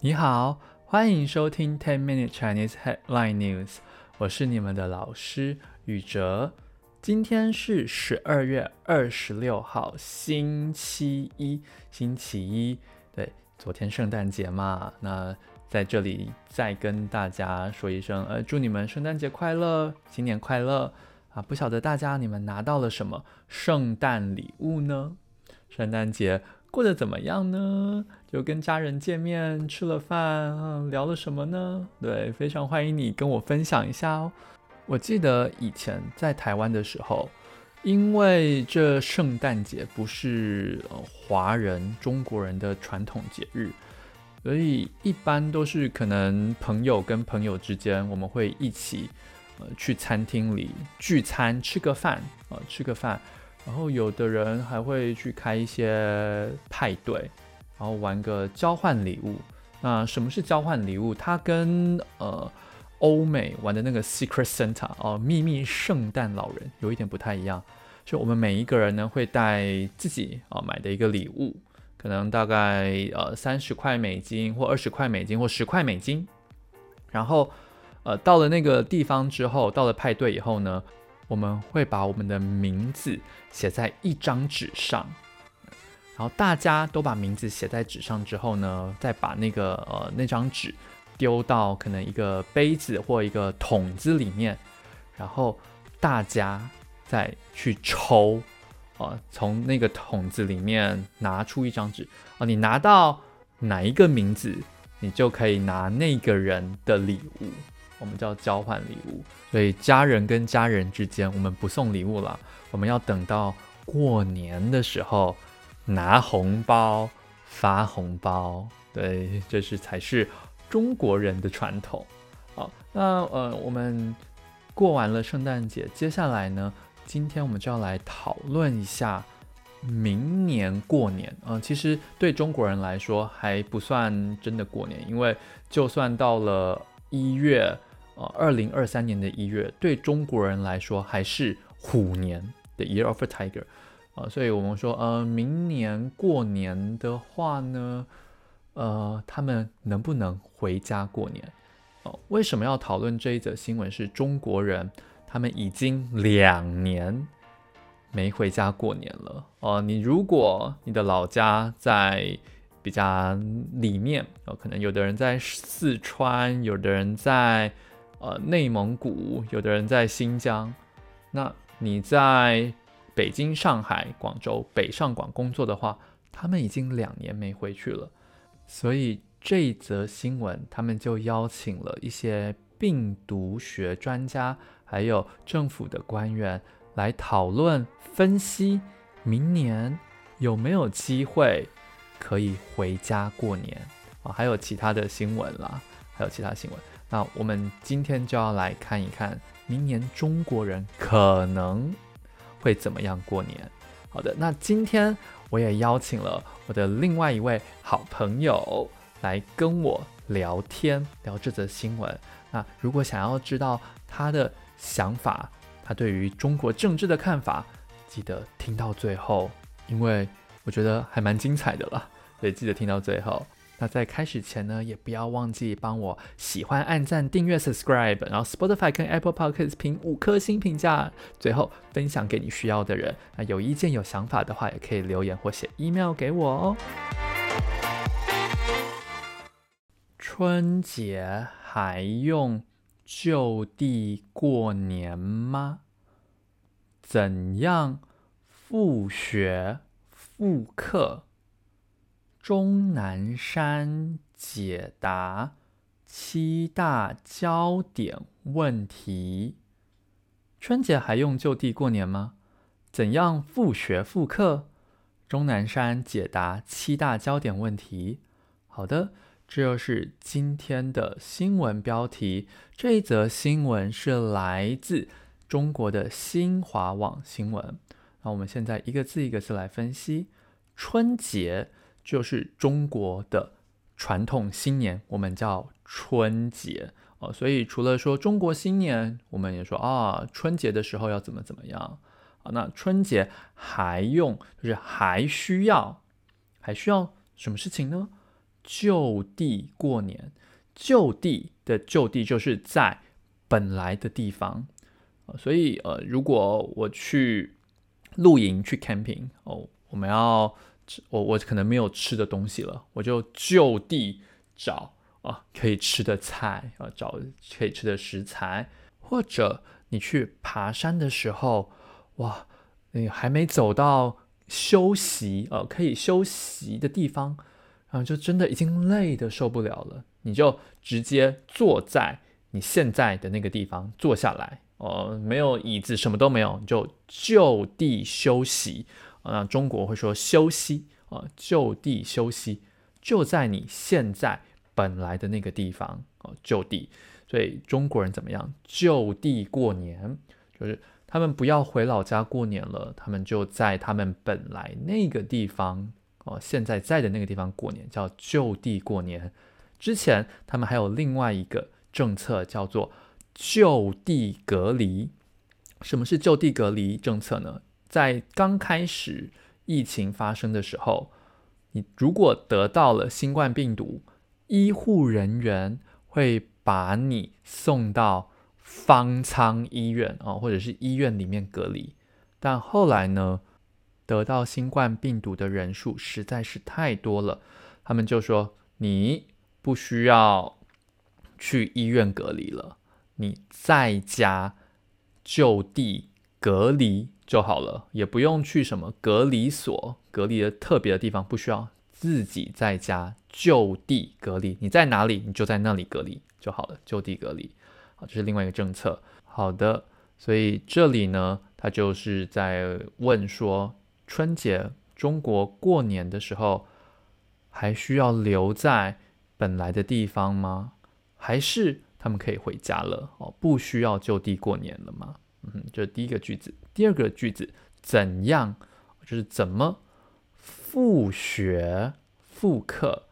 你好，欢迎收听 Ten Minute Chinese Headline News。我是你们的老师宇哲。今天是十二月二十六号，星期一。星期一，对，昨天圣诞节嘛。那在这里再跟大家说一声，呃，祝你们圣诞节快乐，新年快乐啊！不晓得大家你们拿到了什么圣诞礼物呢？圣诞节。过得怎么样呢？就跟家人见面吃了饭，聊了什么呢？对，非常欢迎你跟我分享一下哦。我记得以前在台湾的时候，因为这圣诞节不是呃华人中国人的传统节日，所以一般都是可能朋友跟朋友之间，我们会一起呃去餐厅里聚餐，吃个饭，呃，吃个饭。然后有的人还会去开一些派对，然后玩个交换礼物。那什么是交换礼物？它跟呃欧美玩的那个 Secret Santa 哦，秘密圣诞老人有一点不太一样。就我们每一个人呢会带自己啊、哦、买的一个礼物，可能大概呃三十块美金或二十块美金或十块美金。然后呃到了那个地方之后，到了派对以后呢，我们会把我们的名字写在一张纸上，然后大家都把名字写在纸上之后呢，再把那个呃那张纸丢到可能一个杯子或一个桶子里面，然后大家再去抽，啊、从那个桶子里面拿出一张纸，啊、你拿到哪一个名字，你就可以拿那个人的礼物。我们叫交换礼物，所以家人跟家人之间，我们不送礼物了，我们要等到过年的时候拿红包发红包，对，这是才是中国人的传统。好，那呃，我们过完了圣诞节，接下来呢，今天我们就要来讨论一下明年过年。嗯、其实对中国人来说还不算真的过年，因为就算到了一月。呃，二零二三年的一月，对中国人来说还是虎年的 Year of a Tiger，呃，所以我们说，呃，明年过年的话呢，呃，他们能不能回家过年？哦、为什么要讨论这一则新闻？是中国人他们已经两年没回家过年了。哦、你如果你的老家在比较里面，哦、可能有的人在四川，有的人在。呃，内蒙古，有的人在新疆，那你在北京、上海、广州、北上广工作的话，他们已经两年没回去了。所以这则新闻，他们就邀请了一些病毒学专家，还有政府的官员来讨论分析，明年有没有机会可以回家过年啊？还有其他的新闻啦，还有其他新闻。那我们今天就要来看一看，明年中国人可能会怎么样过年。好的，那今天我也邀请了我的另外一位好朋友来跟我聊天，聊这则新闻。那如果想要知道他的想法，他对于中国政治的看法，记得听到最后，因为我觉得还蛮精彩的了，所以记得听到最后。那在开始前呢，也不要忘记帮我喜欢、按赞、订阅、subscribe，然后 Spotify 跟 Apple Podcast 评五颗星评价，最后分享给你需要的人。那有意见、有想法的话，也可以留言或写 email 给我哦。春节还用就地过年吗？怎样复学复课？钟南山解答七大焦点问题：春节还用就地过年吗？怎样复学复课？钟南山解答七大焦点问题。好的，这就是今天的新闻标题。这一则新闻是来自中国的新华网新闻。那我们现在一个字一个字来分析春节。就是中国的传统新年，我们叫春节哦。所以除了说中国新年，我们也说啊，春节的时候要怎么怎么样啊。那春节还用，就是还需要，还需要什么事情呢？就地过年。就地的就地就是在本来的地方，所以呃，如果我去露营去 camping 哦，我们要我我可能没有吃的东西了，我就就地找啊可以吃的菜啊，找可以吃的食材，或者你去爬山的时候，哇，你还没走到休息呃可以休息的地方，然后就真的已经累得受不了了。你就直接坐在你现在的那个地方坐下来，呃，没有椅子，什么都没有，你就就地休息。那、中国会说休息啊、就地休息，就在你现在本来的那个地方哦、就地。所以中国人怎么样？就地过年，就是他们不要回老家过年了，他们就在他们本来那个地方哦、现在在的那个地方过年，叫就地过年。之前他们还有另外一个政策叫做就地隔离。什么是就地隔离政策呢？在刚开始疫情发生的时候，你如果得到了新冠病毒，医护人员会把你送到方舱医院啊，或者是医院里面隔离。但后来呢，得到新冠病毒的人数实在是太多了，他们就说你。不需要去医院隔离了，你在家就地隔离就好了，也不用去什么隔离所隔离的特别的地方，不需要自己在家就地隔离。你在哪里，你就在那里隔离就好了，就地隔离。好，这是另外一个政策。好的，所以这里呢，他就是在问说，春节中国过年的时候还需要留在本来的地方吗？还是他们可以回家了？哦，不需要就地过年了吗？嗯，这是第一个句子。第二个句子怎样？就是怎么复学复课？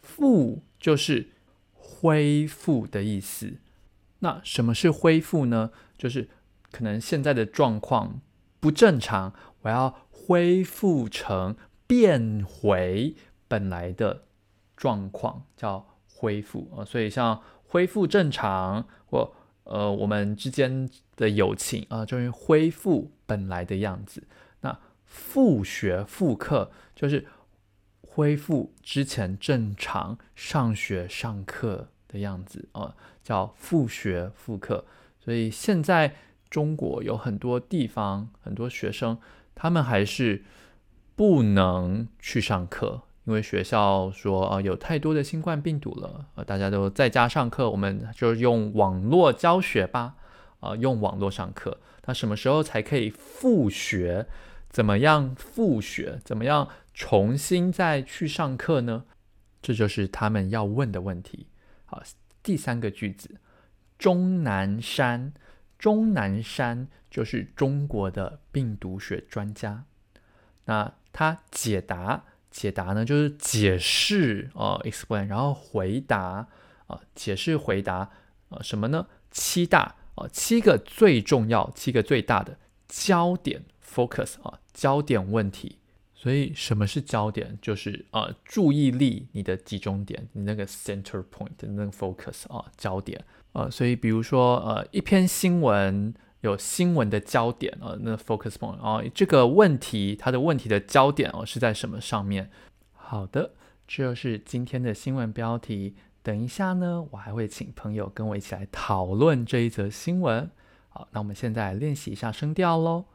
复就是恢复的意思。那什么是恢复呢？就是可能现在的状况不正常，我要恢复成变回本来的。状况叫恢复啊，所以像恢复正常或呃我们之间的友情啊，终于恢复本来的样子。那复学复课就是恢复之前正常上学上课的样子啊，叫复学复课。所以现在中国有很多地方很多学生，他们还是不能去上课。因为学校说啊，有太多的新冠病毒了，呃，大家都在家上课，我们就用网络教学吧，啊，用网络上课。那什么时候才可以复学？怎么样复学？怎么样重新再去上课呢？这就是他们要问的问题。好，第三个句子，钟南山，钟南山就是中国的病毒学专家，那他解答。解答呢，就是解释啊、explain，然后回答啊、解释回答啊、什么呢？七大啊、七个最重要、七个最大的焦点 focus 啊、焦点问题。所以什么是焦点？就是啊、注意力你的集中点，你那个 center point 的那个 focus 啊、焦点啊、所以比如说呃，一篇新闻。有新闻的焦点啊，那 focus point 啊，这个问题它的问题的焦点哦是在什么上面？好的，这就是今天的新闻标题。等一下呢，我还会请朋友跟我一起来讨论这一则新闻。好，那我们现在练习一下声调喽。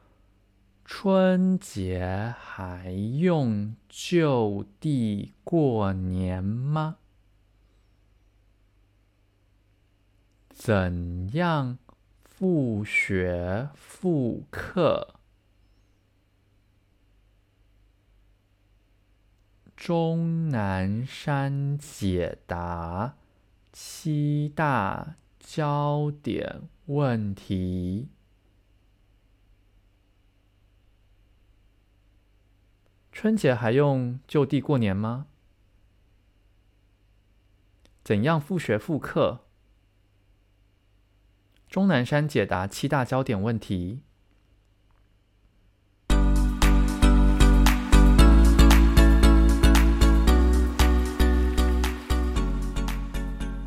春节还用就地过年吗？怎样？复学复课，钟南山解答七大焦点问题。春节还用就地过年吗？怎样复学复课？钟南山解答七大焦点问题。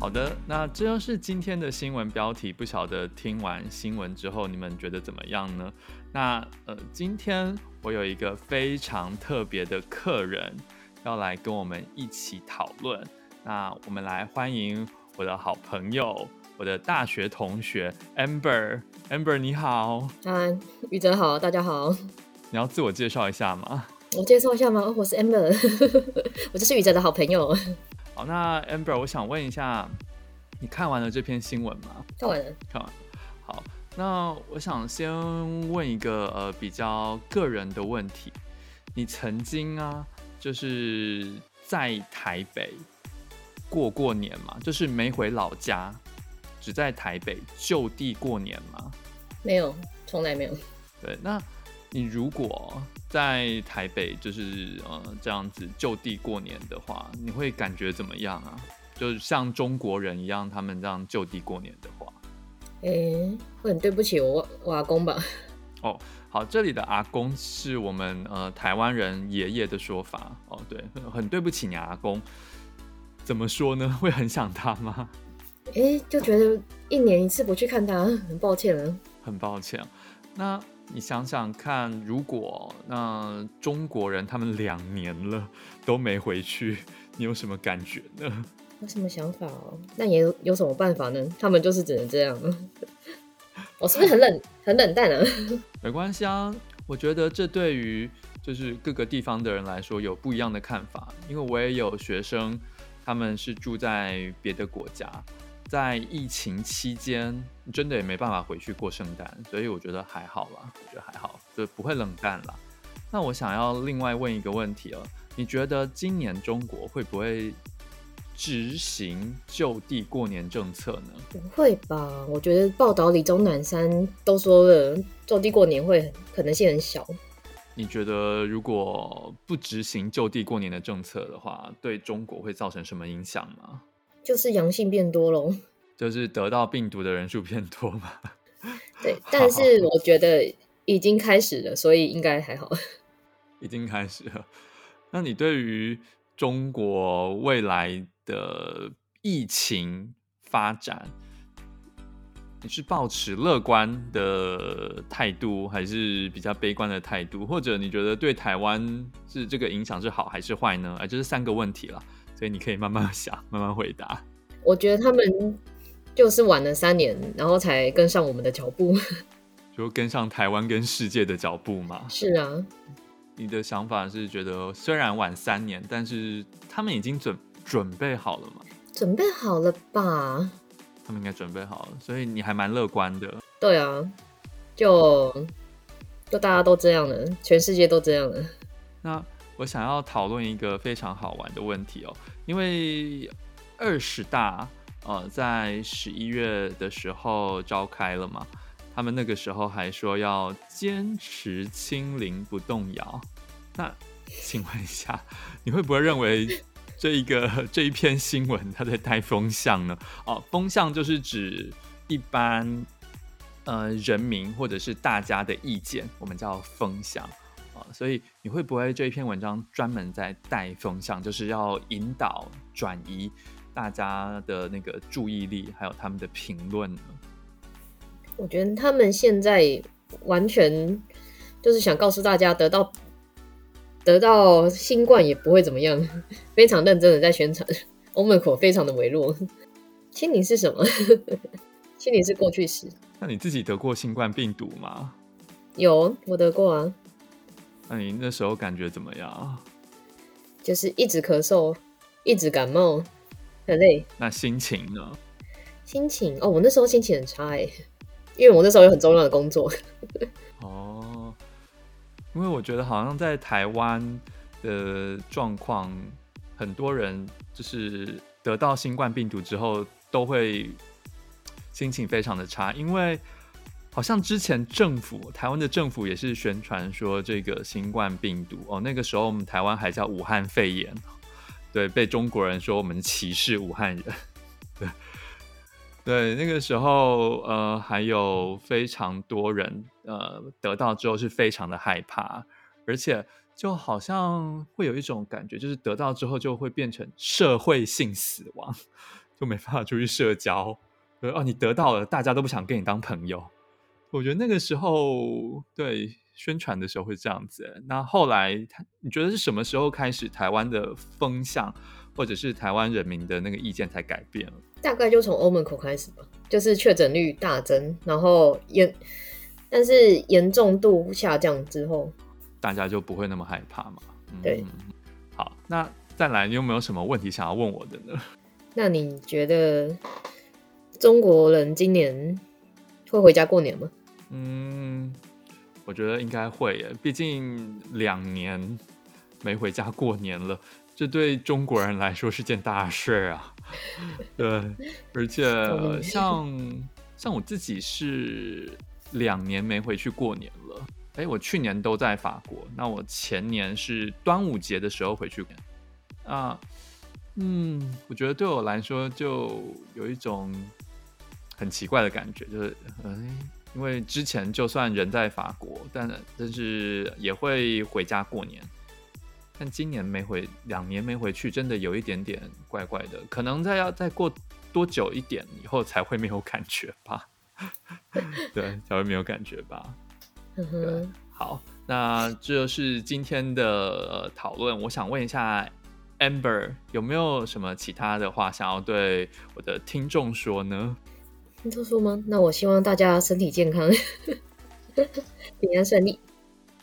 好的，那这就是今天的新闻标题。不晓得听完新闻之后，你们觉得怎么样呢？那呃，今天我有一个非常特别的客人要来跟我们一起讨论。那我们来欢迎我的好朋友，我的大学同学 Amber。Amber 你好，嗨，宇哲好，大家好。你要自我介绍一下吗？我介绍一下吗？我是 Amber，我就是宇哲的好朋友。好，那 Amber，我想问一下，你看完了这篇新闻吗？看完了，看完了。好，那我想先问一个呃比较个人的问题，你曾经啊，就是在台北过过年嘛？就是没回老家，只在台北就地过年吗？没有，从来没有。对，那你如果在台北就是呃这样子就地过年的话，你会感觉怎么样啊？就是像中国人一样，他们这样就地过年的话，诶、欸，会很对不起我我阿公吧？哦，好，这里的阿公是我们呃台湾人爷爷的说法哦，对，很对不起你阿公，怎么说呢？会很想他吗？诶、欸，就觉得一年一次不去看他，很抱歉了，很抱歉。那。你想想看，如果那中国人他们两年了都没回去，你有什么感觉呢？有什么想法哦？那也有有什么办法呢？他们就是只能这样。我 是不是很冷很冷淡啊？没关系啊，我觉得这对于就是各个地方的人来说有不一样的看法，因为我也有学生，他们是住在别的国家。在疫情期间，真的也没办法回去过圣诞，所以我觉得还好啦，我觉得还好，就不会冷淡啦。那我想要另外问一个问题了，你觉得今年中国会不会执行就地过年政策呢？不会吧？我觉得报道里钟南山都说了，就地过年会可能性很小。你觉得如果不执行就地过年的政策的话，对中国会造成什么影响吗？就是阳性变多喽，就是得到病毒的人数变多嘛。对，但是我觉得已经开始了，所以应该还好。已经开始了。那你对于中国未来的疫情发展，你是抱持乐观的态度，还是比较悲观的态度？或者你觉得对台湾是这个影响是好还是坏呢？哎，这是三个问题了。所以你可以慢慢想，慢慢回答。我觉得他们就是晚了三年，然后才跟上我们的脚步，就跟上台湾跟世界的脚步嘛。是啊，你的想法是觉得虽然晚三年，但是他们已经准准备好了吗？准备好了吧？他们应该准备好了，所以你还蛮乐观的。对啊，就就大家都这样了，全世界都这样了。那。我想要讨论一个非常好玩的问题哦，因为二十大呃在十一月的时候召开了嘛，他们那个时候还说要坚持清零不动摇。那请问一下，你会不会认为这一个这一篇新闻它在带风向呢？哦，风向就是指一般呃人民或者是大家的意见，我们叫风向。所以你会不会这一篇文章专门在带风向，就是要引导转移大家的那个注意力，还有他们的评论呢？我觉得他们现在完全就是想告诉大家，得到得到新冠也不会怎么样，非常认真的在宣传。Omicron 非常的微弱，清零是什么？清零是过去式。那你自己得过新冠病毒吗？有，我得过啊。那你那时候感觉怎么样？就是一直咳嗽，一直感冒，很累。那心情呢？心情哦，我那时候心情很差哎，因为我那时候有很重要的工作。哦，因为我觉得好像在台湾的状况，很多人就是得到新冠病毒之后，都会心情非常的差，因为。好像之前政府，台湾的政府也是宣传说这个新冠病毒哦，那个时候我们台湾还叫武汉肺炎，对，被中国人说我们歧视武汉人，对，对，那个时候呃还有非常多人呃得到之后是非常的害怕，而且就好像会有一种感觉，就是得到之后就会变成社会性死亡。就没办法出去社交。哦，你得到了，大家都不想跟你当朋友。我觉得那个时候对宣传的时候会这样子。那后来，你觉得是什么时候开始台湾的风向，或者是台湾人民的那个意见才改变了？大概就从 Omicron 开始吧，就是确诊率大增，然后严，但是严重度下降之后，大家就不会那么害怕嘛。嗯、对，好，那再来，你有没有什么问题想要问我的呢？那你觉得中国人今年会回家过年吗？嗯，我觉得应该会耶，毕竟两年没回家过年了，这对中国人来说是件大事啊。对，而且像像我自己是两年没回去过年了。哎，我去年都在法国，那我前年是端午节的时候回去。啊，嗯，我觉得对我来说就有一种很奇怪的感觉，就是，哎，因为之前就算人在法国，但但是也会回家过年，但今年没回，两年没回去，真的有一点点怪怪的，可能再要再过多久一点以后才会没有感觉吧，对，才会没有感觉吧。对，好，那这是今天的讨论。我想问一下，Amber 有没有什么其他的话想要对我的听众说呢？听特殊吗？那我希望大家身体健康，平安顺利。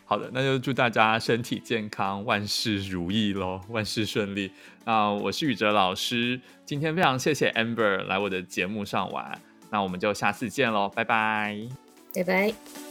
好的，那就祝大家身体健康，万事如意喽，万事顺利。那我是宇哲老师，今天非常谢谢 Amber 来我的节目上玩，那我们就下次见喽，拜拜，拜拜。